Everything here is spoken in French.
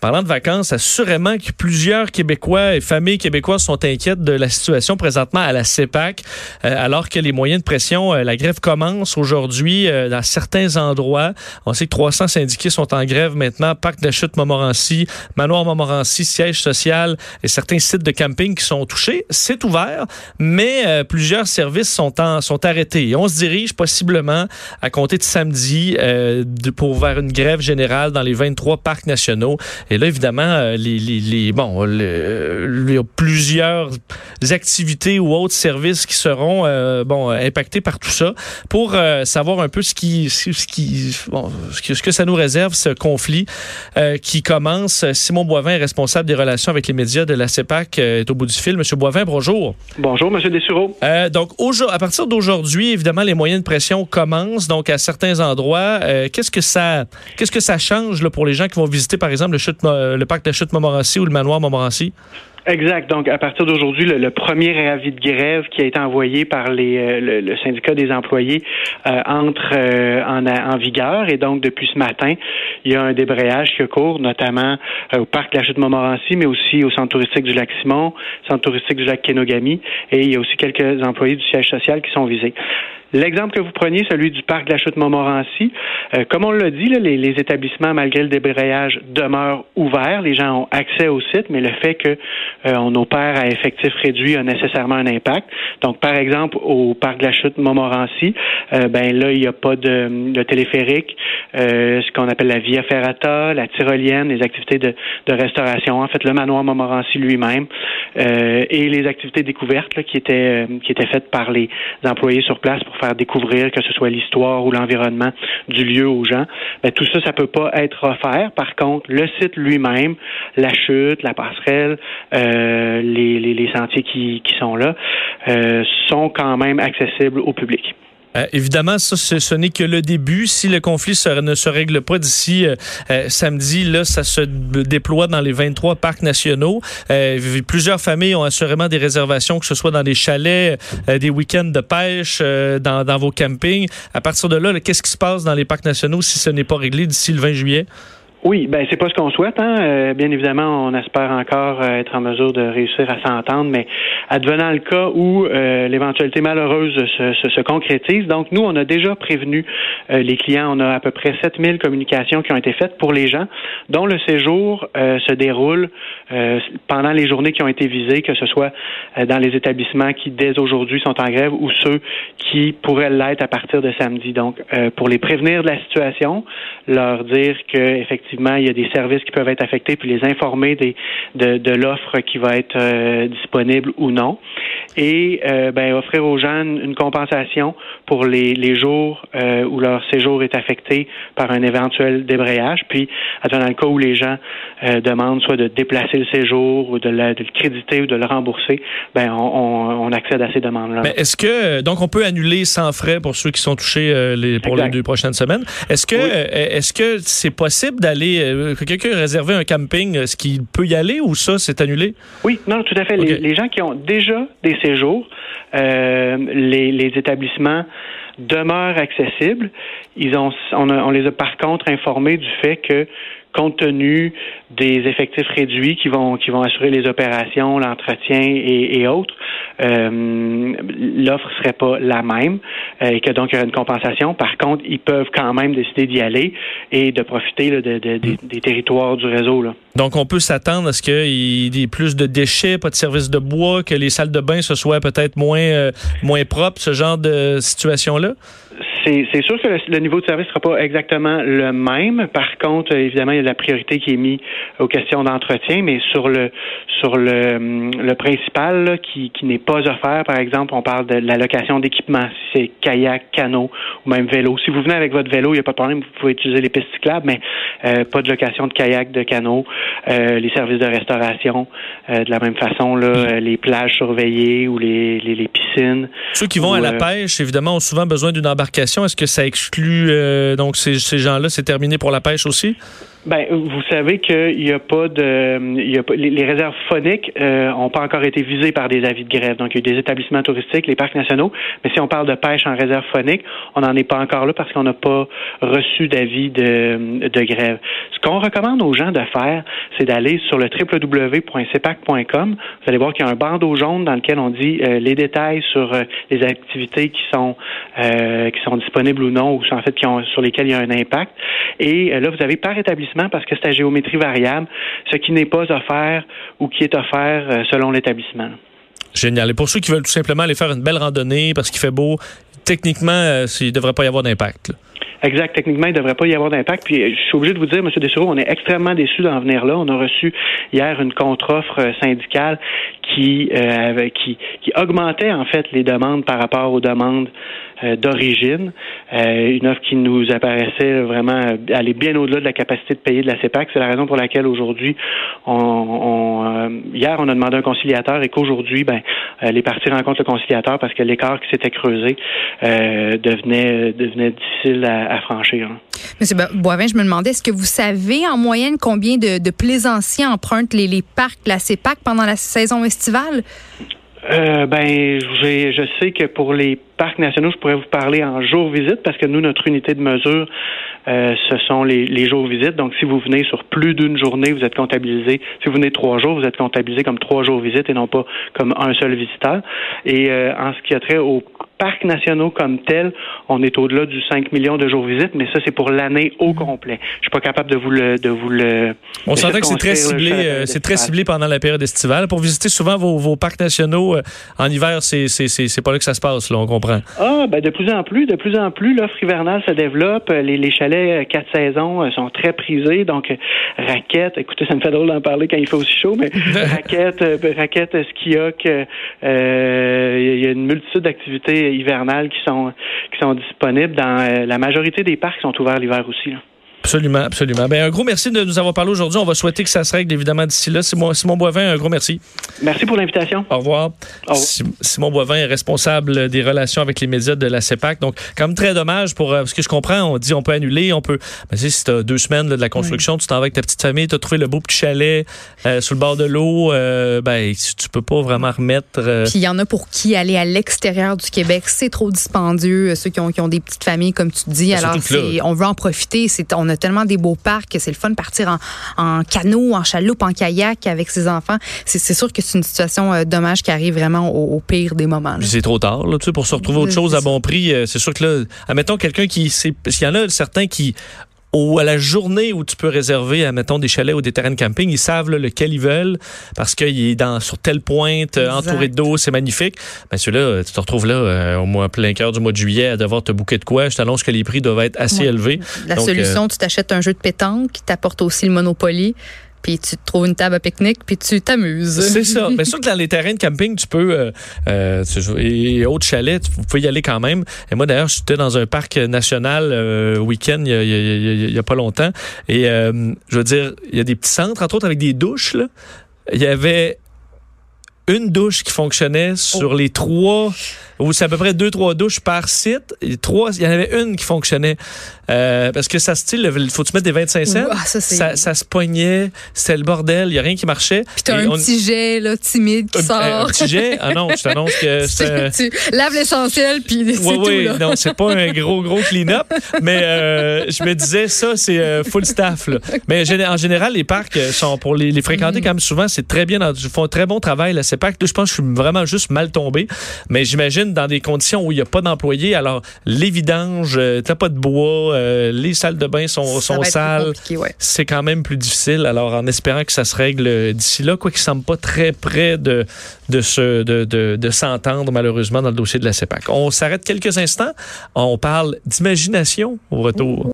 Parlant de vacances, assurément que plusieurs Québécois et familles québécoises sont inquiètes de la situation présentement à la CEPAC, euh, alors que les moyens de pression, euh, la grève commence aujourd'hui euh, dans certains endroits. On sait que 300 syndiqués sont en grève maintenant, Parc de Chute Montmorency, Manoir Montmorency, siège social et certains sites de camping qui sont touchés. C'est ouvert, mais plusieurs services sont, en, sont arrêtés. On se dirige possiblement à compter de samedi de, pour vers une grève générale dans les 23 parcs nationaux. Et là, évidemment, euh, les, les, bon, il y a plusieurs activités ou autres services qui seront euh, bon impactés par tout ça. Pour euh, savoir un peu ce qui, ce qui, bon, ce que ça nous réserve ce conflit qui commence. Simon Boivin est responsable des relations avec les médias de la CEPAC est au bout du fil. Monsieur Boivin, bonjour. Bonjour, Monsieur Dessureau. donc, à partir d'aujourd'hui, évidemment, les moyens de pression commencent. Donc, à certains endroits, qu'est-ce que ça, qu'est-ce que ça change là, pour les gens qui vont visiter, par exemple, le chute le parc de chute Montmorency ou le manoir Montmorency? Exact. Donc, à partir d'aujourd'hui, le, premier avis de grève qui a été envoyé par les, euh, le, syndicat des employés euh, entre euh, en, en, vigueur. Et donc, depuis ce matin, il y a un débrayage qui court, notamment au parc de la Chute Montmorency, mais aussi au centre touristique du lac Simon, centre touristique du lac Kenogami. Et il y a aussi quelques employés du siège social qui sont visés. L'exemple que vous preniez, celui du parc de la Chute Montmorency, euh, comme on l'a dit, les, les, établissements, malgré le débrayage, demeurent ouverts. Les gens ont accès au site, mais le fait qu'on euh, opère à effectif réduit a nécessairement un impact. Donc, par exemple, au parc de la Chute Montmorency, euh, ben là, il n'y a pas de, de téléphérique, euh, ce qu'on appelle la Via Ferrata, la tyrolienne, les activités de, restauration, en fait, le manoir Montmorency lui-même, et les activités découvertes là, qui étaient qui étaient faites par les employés sur place pour faire découvrir, que ce soit l'histoire ou l'environnement du lieu aux gens. Ben, tout ça, ça peut pas être offert. Par contre, le site lui-même, la chute, la passerelle, euh, les, sentiers qui, sont là, euh, sont quand même accessibles au public. Euh, évidemment, ça, ce, n'est que le début. Si le conflit ne se règle pas d'ici samedi, là, ça se déploie dans les 23 parcs nationaux. plusieurs familles ont assurément des réservations, que ce soit dans des chalets, des week-ends de pêche, dans, dans, vos campings. À partir de là, qu'est-ce qui se passe dans les parcs nationaux si ce n'est pas réglé d'ici le 20 juillet? Oui, ben c'est pas ce qu'on souhaite. Hein. Euh, bien évidemment, on espère encore euh, être en mesure de réussir à s'entendre, mais advenant le cas où euh, l'éventualité malheureuse se, se, se, concrétise, donc nous, on a déjà prévenu les clients. On a à peu près 7000 communications qui ont été faites pour les gens dont le séjour se déroule pendant les journées qui ont été visées, que ce soit dans les établissements qui dès aujourd'hui sont en grève ou ceux qui pourraient l'être à partir de samedi. Donc, pour les prévenir de la situation, leur dire que effectivement effectivement, il y a des services qui peuvent être affectés, puis les informer des, de, de l'offre qui va être euh, disponible ou non. Et euh, ben, offrir aux gens une compensation pour les, les jours euh, où leur séjour est affecté par un éventuel débrayage. Puis, dans le cas où les gens demandent soit de déplacer le séjour ou de, le créditer ou de le rembourser, ben, on, on, accède à ces demandes-là. Mais est-ce que, donc, on peut annuler sans frais pour ceux qui sont touchés les, pour les deux prochaines semaines? Est-ce que, est-ce que c'est possible d'aller euh, que quelqu'un ait réservé un camping, est-ce qu'il peut y aller ou ça, c'est annulé? Oui, non, tout à fait. Les, gens qui ont déjà des séjours, euh, les, établissements demeurent accessibles. Ils ont, on, les a par contre informés du fait que compte tenu des effectifs réduits qui vont qui vont assurer les opérations, l'entretien et, autres, euh, l'offre serait pas la même euh, et que donc il y aurait une compensation. Par contre, ils peuvent quand même décider d'y aller et de profiter de, des territoires du réseau. Là. Donc, on peut s'attendre à ce qu'il y ait plus de déchets, pas de services de bois, que les salles de bain ce soit peut-être moins euh, moins propres, ce genre de situation-là? C'est sûr que le, niveau de service ne sera pas exactement le même. Par contre, évidemment, il y a la priorité qui est mise aux questions d'entretien, mais sur le sur le, le principal qui, qui n'est pas offert, par exemple, on parle de la location d'équipements, si c'est kayak, canot ou même vélo. Si vous venez avec votre vélo, il n'y a pas de problème, vous pouvez utiliser les pistes cyclables, mais euh, pas de location de kayak, de canot, euh, les services de restauration, euh, de la même façon, là, les plages surveillées ou les, les, les piscines. Ceux qui vont à la pêche, évidemment, ont souvent besoin d'une embarcation est-ce que ça exclut euh, donc ces, gens-là, c'est terminé pour la pêche aussi? Ben, vous savez qu'il n'y a pas de, il y a pas, les, réserves phoniques n'ont pas encore été visées par des avis de grève. Donc, il y a des établissements touristiques, les parcs nationaux. Mais si on parle de pêche en réserve phonique, on n'en est pas encore là parce qu'on n'a pas reçu d'avis de, de grève. Ce qu'on recommande aux gens de faire, c'est d'aller sur le www.cpac.com. Vous allez voir qu'il y a un bandeau jaune dans lequel on dit les détails sur les activités qui sont qui sont disponibles ou non, ou en fait qui ont, sur lesquelles il y a un impact. Et là, vous avez par établissement parce que c'est à géométrie variable, ce qui n'est pas offert ou qui est offert euh, selon l'établissement. Génial. Et pour ceux qui veulent tout simplement aller faire une belle randonnée parce qu'il fait beau, techniquement, euh, il ne devrait pas y avoir d'impact. Exact. Techniquement, il ne devrait pas y avoir d'impact. Puis, je suis obligé de vous dire, M. Dessureau, on est extrêmement déçus d'en venir là. On a reçu hier une contre-offre euh, syndicale qui, euh, qui, qui augmentait, en fait, les demandes par rapport aux demandes euh, d'origine. Euh, une offre qui nous apparaissait vraiment aller bien au-delà de la capacité de payer de la CEPAC. C'est la raison pour laquelle aujourd'hui, on, on hier, on a demandé un conciliateur et qu'aujourd'hui, ben, les parties rencontrent le conciliateur parce que l'écart qui s'était creusé devenait, devenait difficile à, à franchir. Hein. Monsieur Boivin, je me demandais, est-ce que vous savez en moyenne combien de, plaisanciers empruntent les, les parcs, la CEPAC pendant la saison estivale? Euh, ben, je sais que pour les parcs nationaux, je pourrais vous parler en jour visite parce que nous, notre unité de mesure, euh, ce sont les, les jours visites. Donc, si vous venez sur plus d'une journée, vous êtes comptabilisé. Si vous venez trois jours, vous êtes comptabilisé comme trois jours visites et non pas comme un seul visiteur. Et euh, en ce qui a trait aux parcs nationaux comme tel, on est au-delà du 5 millions de jours visites, mais ça, c'est pour l'année au complet. Je suis pas capable de vous le... De vous le on s'entend que c'est très ciblé, euh, c'est très ciblé pendant la période estivale. Pour visiter souvent vos, vos parcs nationaux euh, en hiver, c'est, c'est, c'est, pas là que ça se passe, là, on comprend. Ah, ben de plus en plus, de plus en plus, l'offre hivernale se développe. Les, les chalets quatre saisons sont très prisés, donc raquettes, écoutez, ça me fait drôle d'en parler quand il fait aussi chaud, mais raquettes, raquettes, ski euh, il y a une multitude d'activités hivernales qui sont qui sont disponibles dans euh, la majorité des parcs sont ouverts l'hiver aussi. Absolument, absolument. Ben, un gros merci de nous avoir parlé aujourd'hui. On va souhaiter que ça se règle évidemment d'ici là. Simon, Simon Boivin, un gros merci. Merci pour l'invitation. Au revoir. Simon Boivin est responsable des relations avec les médias de la CEPAC. Donc, quand même très dommage pour euh, ce que je comprends, on dit on peut annuler, on peut. Ben, si tu as deux semaines de la construction, tu t'en vas avec ta petite famille, tu as trouvé le beau petit chalet euh, sur le bord de l'eau, euh, ben tu peux pas vraiment remettre. Puis il y en a pour qui aller à l'extérieur du Québec, c'est trop dispendieux. Ceux qui ont, qui ont des petites familles, comme tu dis, ben, alors on veut en profiter. C'est on a tellement des beaux parcs que c'est le fun de partir en, canot, en chaloupe, en kayak avec ses enfants. C'est sûr que c'est une situation euh, dommage qui arrive vraiment au, pire des moments. C'est trop tard là, pour se retrouver autre chose à bon prix. Euh, c'est sûr que là, admettons quelqu'un qui... Il y en a certains qui ou à la journée où tu peux réserver, mettons, des chalets ou des terrains de camping, ils savent lequel ils veulent parce qu'il est dans, sur telle pointe, euh, entouré d'eau, c'est magnifique. Ben, celui-là, tu te retrouves là euh, au mois plein cœur du mois de juillet à devoir te bouquer de quoi. Je t'annonce que les prix doivent être assez élevés. La solution, euh, tu t'achètes un jeu de pétanque qui t'apporte aussi le Monopoly puis tu te trouves une table à pique-nique, puis tu t'amuses. C'est ça. Mais sûr que dans les terrains de camping, tu peux, euh, euh, et autres chalets, tu peux y aller quand même. Et moi, d'ailleurs, j'étais dans un parc national euh, week-end il y, a, pas longtemps. Et euh, je veux dire, il y a des petits centres, entre autres, avec des douches. Là. Il y avait une douche qui fonctionnait sur les trois ou c'est à peu près deux, trois douches par site. Et trois, il y en avait une qui fonctionnait. Euh, parce que ça style, il faut que tu mettre des 25 cents. Ça, ça, se poignait, c'était le bordel, il n'y a rien qui marchait. Puis t'as un petit jet là, timide qui un, sort. Un, petit jet? Ah non, je t'annonce que c'est... tu laves l'essentiel, puis c'est oui, tout. Oui, non, c'est pas un gros, gros clean-up. mais euh, je me disais, ça, c'est euh, full staff. Là. Mais en général, les parcs sont, pour les, les fréquenter mm. quand même souvent, c'est très bien, ils font un très bon travail. Là, ces parcs, je pense que je suis vraiment juste mal tombé. Mais j'imagine dans des conditions où il n'y a pas d'employés. Alors, les vidanges, euh, t'as pas de bois, euh, les salles de bain sont, sont sales. C'est quand même plus difficile. Alors, en espérant que ça se règle d'ici là, quoi qu'il semble pas très près de, de, se, de, de, de s'entendre, malheureusement, dans le dossier de la CEPAC. On s'arrête quelques instants. On parle d'imagination au retour.